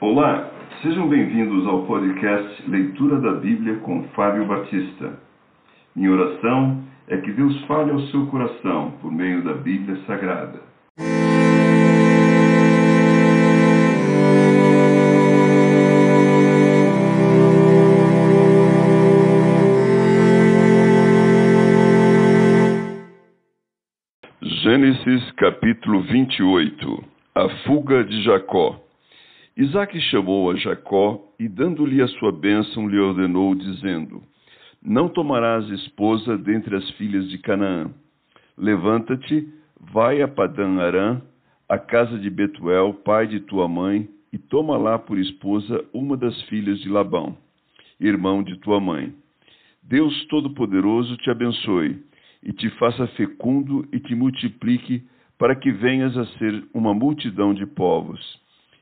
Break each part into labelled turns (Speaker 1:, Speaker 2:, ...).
Speaker 1: Olá, sejam bem-vindos ao podcast Leitura da Bíblia com Fábio Batista. Minha oração é que Deus fale ao seu coração por meio da Bíblia Sagrada. Gênesis capítulo 28 A fuga de Jacó Isaac chamou a Jacó e, dando-lhe a sua bênção, lhe ordenou, dizendo: Não tomarás esposa dentre as filhas de Canaã. Levanta-te, vai a Padã Arã, a casa de Betuel, pai de tua mãe, e toma lá por esposa uma das filhas de Labão, irmão de tua mãe. Deus Todo-Poderoso te abençoe e te faça fecundo e te multiplique, para que venhas a ser uma multidão de povos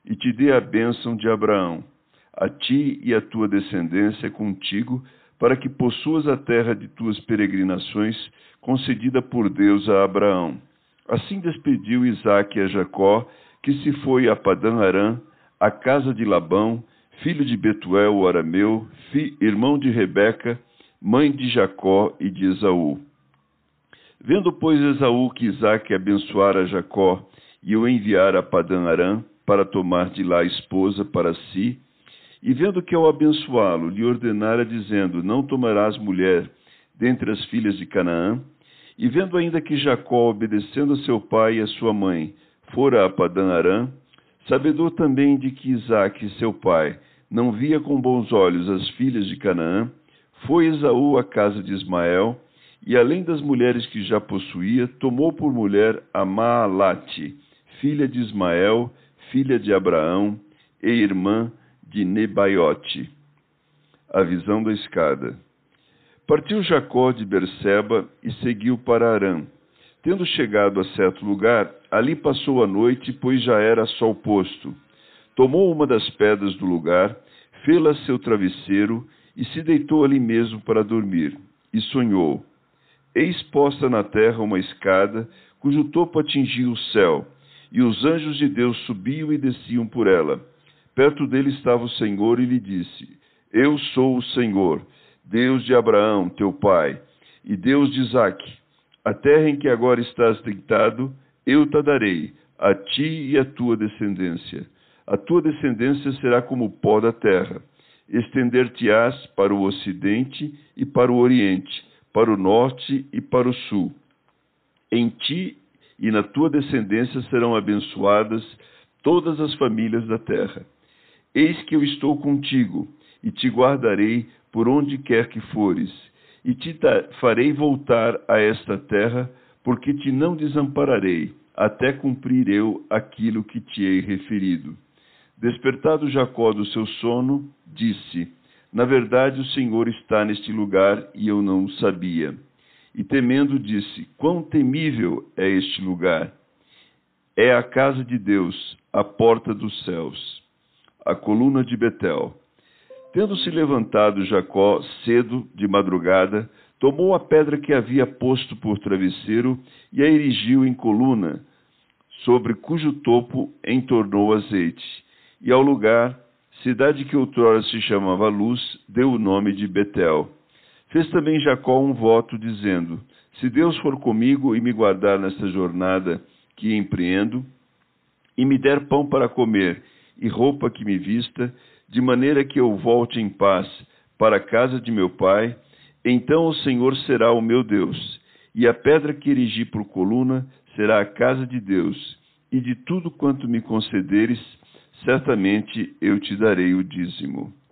Speaker 1: e te dê a bênção de Abraão, a ti e a tua descendência contigo, para que possuas a terra de tuas peregrinações, concedida por Deus a Abraão. Assim despediu Isaque a Jacó, que se foi a Padã Arã, a casa de Labão, filho de Betuel, o arameu, irmão de Rebeca, mãe de Jacó e de Esaú. Vendo, pois, Esaú que Isaque abençoara Jacó e o enviara a Padã Arã, para tomar de lá esposa para si, e vendo que ao abençoá-lo lhe ordenara, dizendo: Não tomarás mulher dentre as filhas de Canaã, e vendo ainda que Jacó, obedecendo a seu pai e a sua mãe, fora a Padã Arã, sabedor também de que Isaque, seu pai, não via com bons olhos as filhas de Canaã, foi Esaú à casa de Ismael, e além das mulheres que já possuía, tomou por mulher a Maalate, filha de Ismael, filha de Abraão e irmã de Nebaiote. A visão da escada. Partiu Jacó de Berseba e seguiu para Arã. Tendo chegado a certo lugar, ali passou a noite, pois já era sol posto. Tomou uma das pedras do lugar, fê-la seu travesseiro e se deitou ali mesmo para dormir. E sonhou: Eis posta na terra uma escada, cujo topo atingia o céu e os anjos de Deus subiam e desciam por ela. Perto dele estava o Senhor e lhe disse: Eu sou o Senhor, Deus de Abraão, teu pai, e Deus de Isaque. A terra em que agora estás deitado, eu te darei, a ti e à tua descendência. A tua descendência será como o pó da terra. Estender-te-ás para o ocidente e para o oriente, para o norte e para o sul. Em ti e na tua descendência serão abençoadas todas as famílias da terra. Eis que eu estou contigo, e te guardarei por onde quer que fores, e te farei voltar a esta terra, porque te não desampararei, até cumprir eu aquilo que te hei referido. Despertado Jacó do seu sono, disse: Na verdade, o Senhor está neste lugar e eu não o sabia. E temendo, disse: Quão temível é este lugar! É a casa de Deus, a porta dos céus, a coluna de Betel. Tendo se levantado Jacó cedo de madrugada, tomou a pedra que havia posto por travesseiro e a erigiu em coluna, sobre cujo topo entornou azeite. E ao lugar, cidade que outrora se chamava Luz, deu o nome de Betel. Fez também Jacó um voto, dizendo: Se Deus for comigo e me guardar nesta jornada que empreendo, e me der pão para comer e roupa que me vista, de maneira que eu volte em paz para a casa de meu pai, então o Senhor será o meu Deus, e a pedra que erigi por coluna será a casa de Deus, e de tudo quanto me concederes, certamente eu te darei o dízimo.